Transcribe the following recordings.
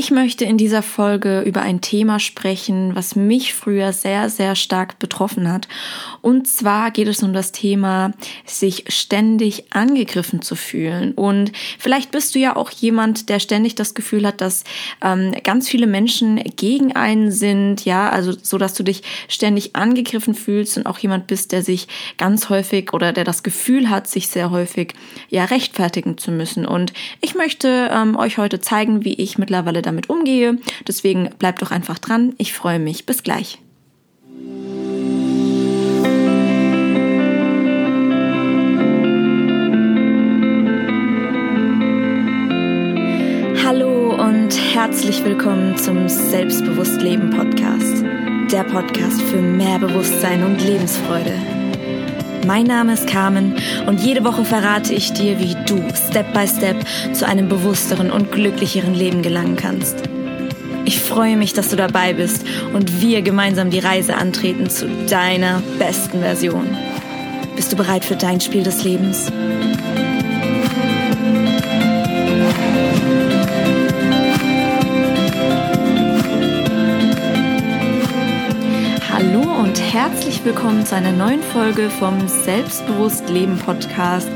Ich möchte in dieser Folge über ein Thema sprechen, was mich früher sehr, sehr stark betroffen hat. Und zwar geht es um das Thema, sich ständig angegriffen zu fühlen. Und vielleicht bist du ja auch jemand, der ständig das Gefühl hat, dass ähm, ganz viele Menschen gegen einen sind, ja, also so, dass du dich ständig angegriffen fühlst und auch jemand bist, der sich ganz häufig oder der das Gefühl hat, sich sehr häufig ja rechtfertigen zu müssen. Und ich möchte ähm, euch heute zeigen, wie ich mittlerweile mittlerweile damit umgehe. Deswegen bleibt doch einfach dran. Ich freue mich. Bis gleich. Und herzlich willkommen zum Selbstbewusst Leben Podcast. Der Podcast für mehr Bewusstsein und Lebensfreude. Mein Name ist Carmen und jede Woche verrate ich dir, wie du Step by Step zu einem bewussteren und glücklicheren Leben gelangen kannst. Ich freue mich, dass du dabei bist und wir gemeinsam die Reise antreten zu deiner besten Version. Bist du bereit für dein Spiel des Lebens? Herzlich willkommen zu einer neuen Folge vom Selbstbewusst Leben Podcast.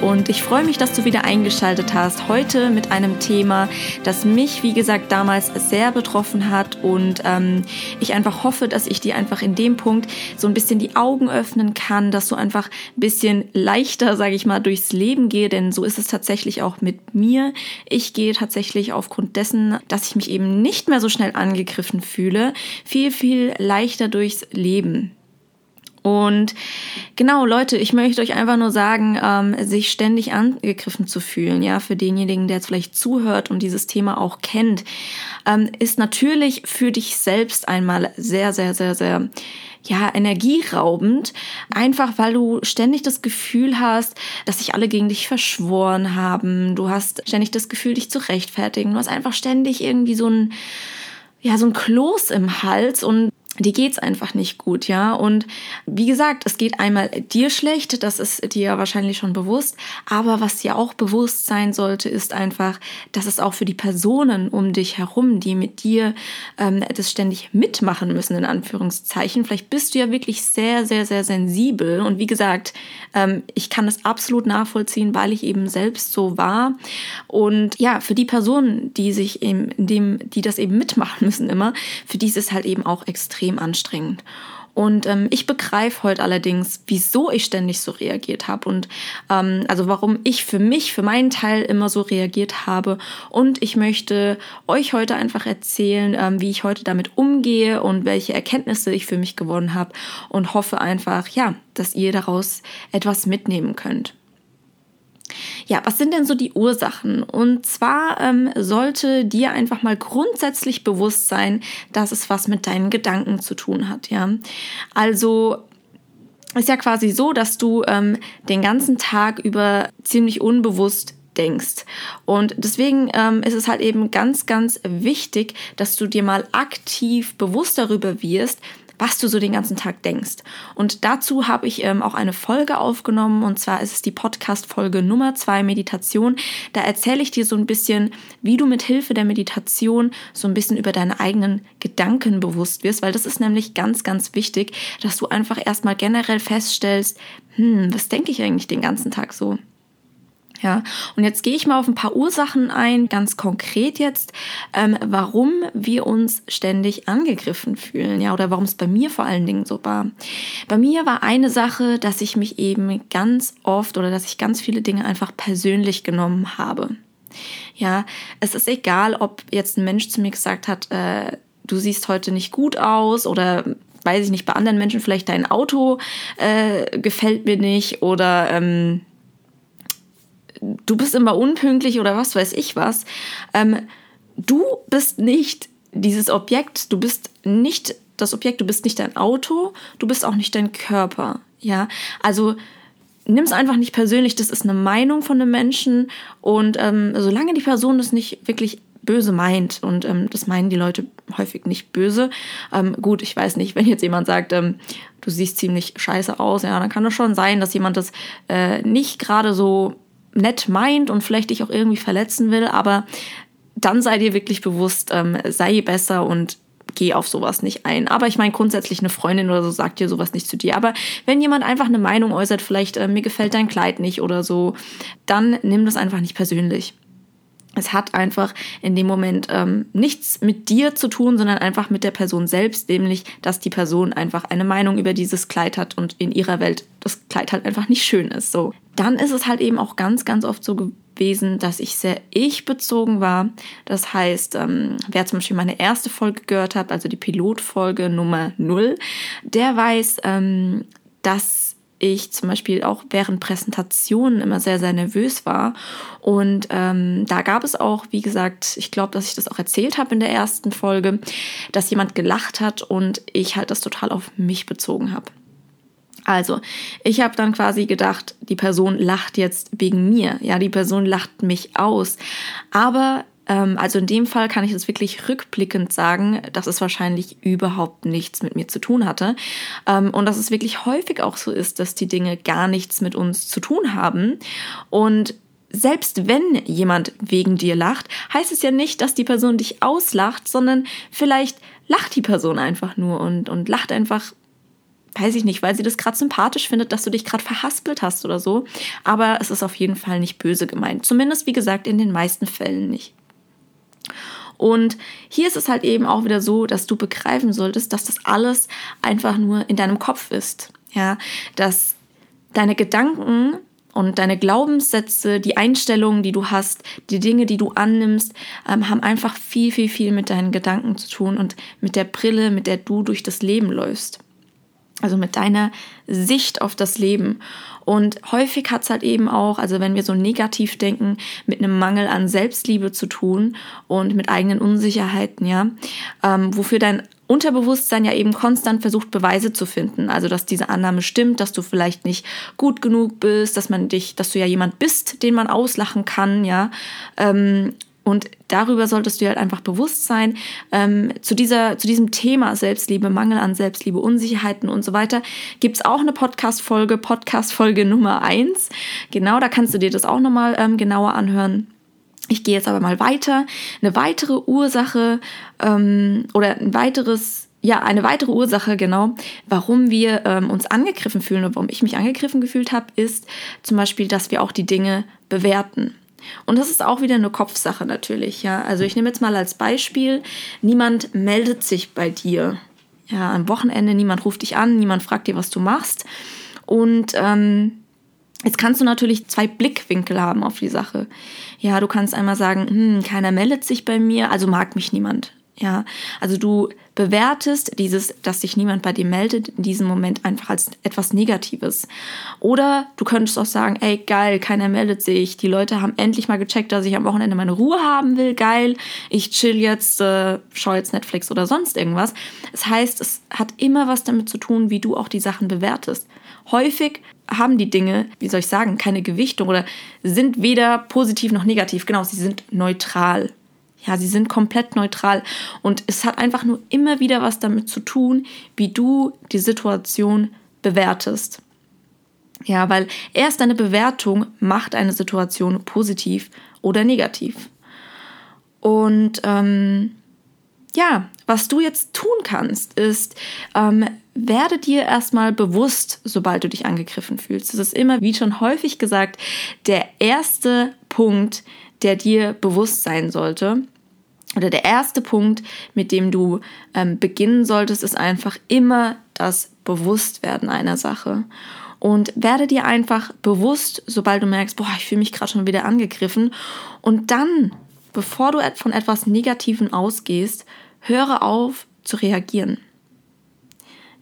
Und ich freue mich, dass du wieder eingeschaltet hast. Heute mit einem Thema, das mich, wie gesagt, damals sehr betroffen hat. Und ähm, ich einfach hoffe, dass ich dir einfach in dem Punkt so ein bisschen die Augen öffnen kann, dass du einfach ein bisschen leichter, sage ich mal, durchs Leben gehe. Denn so ist es tatsächlich auch mit mir. Ich gehe tatsächlich aufgrund dessen, dass ich mich eben nicht mehr so schnell angegriffen fühle, viel, viel leichter durchs Leben. Und genau, Leute, ich möchte euch einfach nur sagen, ähm, sich ständig angegriffen zu fühlen, ja, für denjenigen, der jetzt vielleicht zuhört und dieses Thema auch kennt, ähm, ist natürlich für dich selbst einmal sehr, sehr, sehr, sehr ja, energieraubend, einfach weil du ständig das Gefühl hast, dass sich alle gegen dich verschworen haben. Du hast ständig das Gefühl, dich zu rechtfertigen. Du hast einfach ständig irgendwie so ein, ja, so ein Kloß im Hals und die geht's einfach nicht gut, ja. Und wie gesagt, es geht einmal dir schlecht, das ist dir wahrscheinlich schon bewusst. Aber was dir auch bewusst sein sollte, ist einfach, dass es auch für die Personen um dich herum, die mit dir ähm, das ständig mitmachen müssen, in Anführungszeichen. Vielleicht bist du ja wirklich sehr, sehr, sehr sensibel. Und wie gesagt, ähm, ich kann das absolut nachvollziehen, weil ich eben selbst so war. Und ja, für die Personen, die sich eben, dem, die das eben mitmachen müssen immer, für die ist es halt eben auch extrem extrem anstrengend. Und ähm, ich begreife heute allerdings, wieso ich ständig so reagiert habe und ähm, also warum ich für mich, für meinen Teil immer so reagiert habe. Und ich möchte euch heute einfach erzählen, ähm, wie ich heute damit umgehe und welche Erkenntnisse ich für mich gewonnen habe und hoffe einfach, ja, dass ihr daraus etwas mitnehmen könnt. Ja, was sind denn so die Ursachen? Und zwar ähm, sollte dir einfach mal grundsätzlich bewusst sein, dass es was mit deinen Gedanken zu tun hat. Ja, also ist ja quasi so, dass du ähm, den ganzen Tag über ziemlich unbewusst denkst. Und deswegen ähm, ist es halt eben ganz, ganz wichtig, dass du dir mal aktiv bewusst darüber wirst, was du so den ganzen Tag denkst. Und dazu habe ich ähm, auch eine Folge aufgenommen und zwar ist es die Podcast-Folge Nummer zwei Meditation. Da erzähle ich dir so ein bisschen, wie du mit Hilfe der Meditation so ein bisschen über deine eigenen Gedanken bewusst wirst, weil das ist nämlich ganz, ganz wichtig, dass du einfach erstmal generell feststellst, hm, was denke ich eigentlich den ganzen Tag so? Ja, und jetzt gehe ich mal auf ein paar Ursachen ein, ganz konkret jetzt, ähm, warum wir uns ständig angegriffen fühlen, ja, oder warum es bei mir vor allen Dingen so war. Bei mir war eine Sache, dass ich mich eben ganz oft oder dass ich ganz viele Dinge einfach persönlich genommen habe. Ja, es ist egal, ob jetzt ein Mensch zu mir gesagt hat, äh, du siehst heute nicht gut aus oder weiß ich nicht, bei anderen Menschen vielleicht dein Auto äh, gefällt mir nicht oder ähm, du bist immer unpünktlich oder was weiß ich was. Ähm, du bist nicht dieses Objekt, du bist nicht das Objekt, du bist nicht dein Auto, du bist auch nicht dein Körper. Ja, also nimm es einfach nicht persönlich, das ist eine Meinung von einem Menschen und ähm, solange die Person das nicht wirklich böse meint und ähm, das meinen die Leute häufig nicht böse. Ähm, gut, ich weiß nicht, wenn jetzt jemand sagt, ähm, du siehst ziemlich scheiße aus, ja, dann kann es schon sein, dass jemand das äh, nicht gerade so nett meint und vielleicht dich auch irgendwie verletzen will, aber dann sei dir wirklich bewusst, ähm, sei besser und geh auf sowas nicht ein. Aber ich meine, grundsätzlich eine Freundin oder so sagt dir sowas nicht zu dir. Aber wenn jemand einfach eine Meinung äußert, vielleicht äh, mir gefällt dein Kleid nicht oder so, dann nimm das einfach nicht persönlich. Es hat einfach in dem Moment ähm, nichts mit dir zu tun, sondern einfach mit der Person selbst, nämlich, dass die Person einfach eine Meinung über dieses Kleid hat und in ihrer Welt das Kleid halt einfach nicht schön ist. So. Dann ist es halt eben auch ganz, ganz oft so gewesen, dass ich sehr ich-bezogen war. Das heißt, ähm, wer zum Beispiel meine erste Folge gehört hat, also die Pilotfolge Nummer 0, der weiß, ähm, dass ich zum Beispiel auch während Präsentationen immer sehr, sehr nervös war. Und ähm, da gab es auch, wie gesagt, ich glaube, dass ich das auch erzählt habe in der ersten Folge, dass jemand gelacht hat und ich halt das total auf mich bezogen habe. Also, ich habe dann quasi gedacht, die Person lacht jetzt wegen mir. Ja, die Person lacht mich aus. Aber, also in dem Fall kann ich das wirklich rückblickend sagen, dass es wahrscheinlich überhaupt nichts mit mir zu tun hatte. Ähm, und dass es wirklich häufig auch so ist, dass die Dinge gar nichts mit uns zu tun haben. Und selbst wenn jemand wegen dir lacht, heißt es ja nicht, dass die Person dich auslacht, sondern vielleicht lacht die Person einfach nur und, und lacht einfach weiß ich nicht, weil sie das gerade sympathisch findet, dass du dich gerade verhaspelt hast oder so. Aber es ist auf jeden Fall nicht böse gemeint. Zumindest, wie gesagt, in den meisten Fällen nicht. Und hier ist es halt eben auch wieder so, dass du begreifen solltest, dass das alles einfach nur in deinem Kopf ist. Ja, dass deine Gedanken und deine Glaubenssätze, die Einstellungen, die du hast, die Dinge, die du annimmst, ähm, haben einfach viel, viel, viel mit deinen Gedanken zu tun und mit der Brille, mit der du durch das Leben läufst. Also mit deiner Sicht auf das Leben. Und häufig hat es halt eben auch, also wenn wir so negativ denken, mit einem Mangel an Selbstliebe zu tun und mit eigenen Unsicherheiten, ja, ähm, wofür dein Unterbewusstsein ja eben konstant versucht, Beweise zu finden. Also, dass diese Annahme stimmt, dass du vielleicht nicht gut genug bist, dass man dich, dass du ja jemand bist, den man auslachen kann, ja. Ähm, und darüber solltest du halt einfach bewusst sein. Ähm, zu, dieser, zu diesem Thema Selbstliebe, Mangel an Selbstliebe, Unsicherheiten und so weiter gibt es auch eine Podcast-Folge, Podcast-Folge Nummer eins. Genau, da kannst du dir das auch nochmal ähm, genauer anhören. Ich gehe jetzt aber mal weiter. Eine weitere Ursache ähm, oder ein weiteres ja, eine weitere Ursache, genau, warum wir ähm, uns angegriffen fühlen oder warum ich mich angegriffen gefühlt habe, ist zum Beispiel, dass wir auch die Dinge bewerten. Und das ist auch wieder eine Kopfsache natürlich, ja. Also ich nehme jetzt mal als Beispiel, niemand meldet sich bei dir. Ja, am Wochenende, niemand ruft dich an, niemand fragt dir, was du machst. Und ähm, Jetzt kannst du natürlich zwei Blickwinkel haben auf die Sache. Ja, du kannst einmal sagen, hm, keiner meldet sich bei mir, also mag mich niemand. Ja, also du bewertest dieses, dass sich niemand bei dir meldet, in diesem Moment einfach als etwas Negatives. Oder du könntest auch sagen, ey, geil, keiner meldet sich. Die Leute haben endlich mal gecheckt, dass ich am Wochenende meine Ruhe haben will. Geil, ich chill jetzt, äh, schau jetzt Netflix oder sonst irgendwas. Das heißt, es hat immer was damit zu tun, wie du auch die Sachen bewertest. Häufig haben die Dinge, wie soll ich sagen, keine Gewichtung oder sind weder positiv noch negativ. Genau, sie sind neutral. Ja, sie sind komplett neutral und es hat einfach nur immer wieder was damit zu tun, wie du die Situation bewertest. Ja, weil erst deine Bewertung macht eine Situation positiv oder negativ. Und ähm, ja, was du jetzt tun kannst, ist, ähm, werde dir erstmal bewusst, sobald du dich angegriffen fühlst. Das ist immer, wie schon häufig gesagt, der erste Punkt, der dir bewusst sein sollte oder der erste Punkt, mit dem du ähm, beginnen solltest, ist einfach immer das Bewusstwerden einer Sache. Und werde dir einfach bewusst, sobald du merkst, boah, ich fühle mich gerade schon wieder angegriffen. Und dann, bevor du von etwas Negativen ausgehst, höre auf zu reagieren.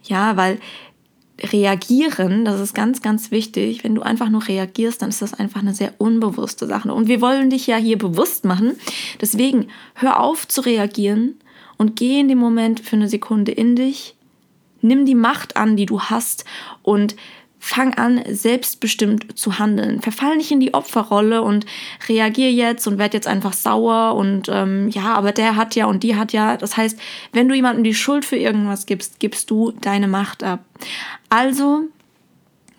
Ja, weil reagieren, das ist ganz, ganz wichtig. Wenn du einfach nur reagierst, dann ist das einfach eine sehr unbewusste Sache. Und wir wollen dich ja hier bewusst machen. Deswegen hör auf zu reagieren und geh in dem Moment für eine Sekunde in dich. Nimm die Macht an, die du hast und fang an, selbstbestimmt zu handeln. Verfall nicht in die Opferrolle und reagier jetzt und werd jetzt einfach sauer und ähm, ja, aber der hat ja und die hat ja. Das heißt, wenn du jemandem die Schuld für irgendwas gibst, gibst du deine Macht ab. Also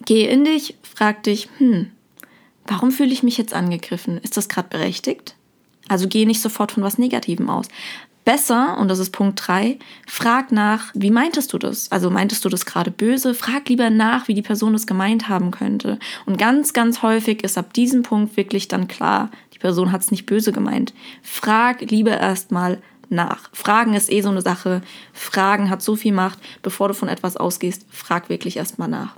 geh in dich, frag dich, hm, warum fühle ich mich jetzt angegriffen? Ist das gerade berechtigt? Also geh nicht sofort von was Negativem aus. Besser, und das ist Punkt 3, frag nach, wie meintest du das? Also meintest du das gerade böse? Frag lieber nach, wie die Person das gemeint haben könnte. Und ganz, ganz häufig ist ab diesem Punkt wirklich dann klar, die Person hat es nicht böse gemeint. Frag lieber erstmal nach. Fragen ist eh so eine Sache. Fragen hat so viel Macht. Bevor du von etwas ausgehst, frag wirklich erstmal nach.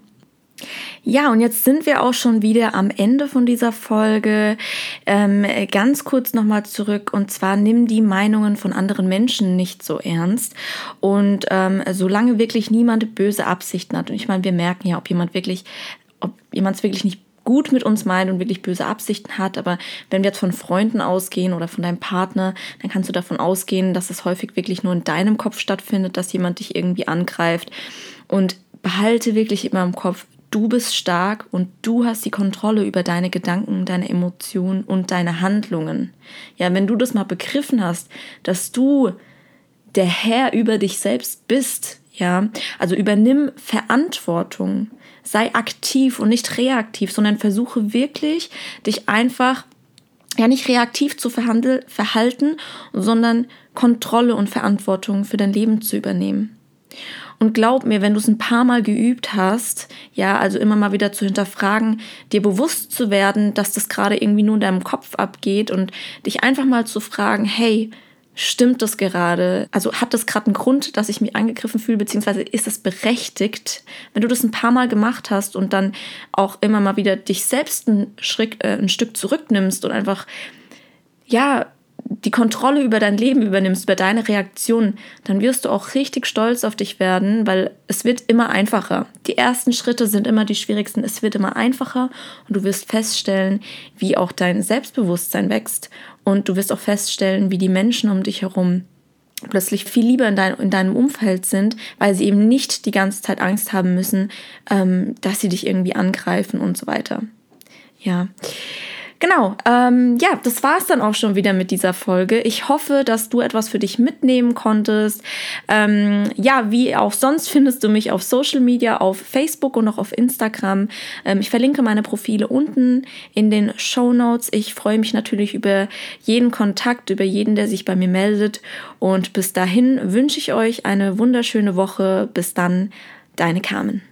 Ja, und jetzt sind wir auch schon wieder am Ende von dieser Folge. Ähm, ganz kurz nochmal zurück und zwar nimm die Meinungen von anderen Menschen nicht so ernst. Und ähm, solange wirklich niemand böse Absichten hat, und ich meine, wir merken ja, ob jemand wirklich, ob jemand es wirklich nicht gut mit uns meint und wirklich böse Absichten hat, aber wenn wir jetzt von Freunden ausgehen oder von deinem Partner, dann kannst du davon ausgehen, dass es häufig wirklich nur in deinem Kopf stattfindet, dass jemand dich irgendwie angreift. Und behalte wirklich immer im Kopf, Du bist stark und du hast die Kontrolle über deine Gedanken, deine Emotionen und deine Handlungen. Ja, wenn du das mal begriffen hast, dass du der Herr über dich selbst bist, ja, also übernimm Verantwortung, sei aktiv und nicht reaktiv, sondern versuche wirklich, dich einfach ja nicht reaktiv zu verhalten, sondern Kontrolle und Verantwortung für dein Leben zu übernehmen. Und glaub mir, wenn du es ein paar Mal geübt hast, ja, also immer mal wieder zu hinterfragen, dir bewusst zu werden, dass das gerade irgendwie nur in deinem Kopf abgeht und dich einfach mal zu fragen, hey, stimmt das gerade? Also hat das gerade einen Grund, dass ich mich angegriffen fühle, beziehungsweise ist es berechtigt? Wenn du das ein paar Mal gemacht hast und dann auch immer mal wieder dich selbst ein, Schritt, äh, ein Stück zurücknimmst und einfach, ja, die Kontrolle über dein Leben übernimmst, über deine Reaktionen, dann wirst du auch richtig stolz auf dich werden, weil es wird immer einfacher. Die ersten Schritte sind immer die schwierigsten, es wird immer einfacher und du wirst feststellen, wie auch dein Selbstbewusstsein wächst und du wirst auch feststellen, wie die Menschen um dich herum plötzlich viel lieber in, dein, in deinem Umfeld sind, weil sie eben nicht die ganze Zeit Angst haben müssen, ähm, dass sie dich irgendwie angreifen und so weiter. Ja. Genau, ähm, ja, das war es dann auch schon wieder mit dieser Folge. Ich hoffe, dass du etwas für dich mitnehmen konntest. Ähm, ja, wie auch sonst findest du mich auf Social Media, auf Facebook und auch auf Instagram. Ähm, ich verlinke meine Profile unten in den Show Notes. Ich freue mich natürlich über jeden Kontakt, über jeden, der sich bei mir meldet. Und bis dahin wünsche ich euch eine wunderschöne Woche. Bis dann, deine Carmen.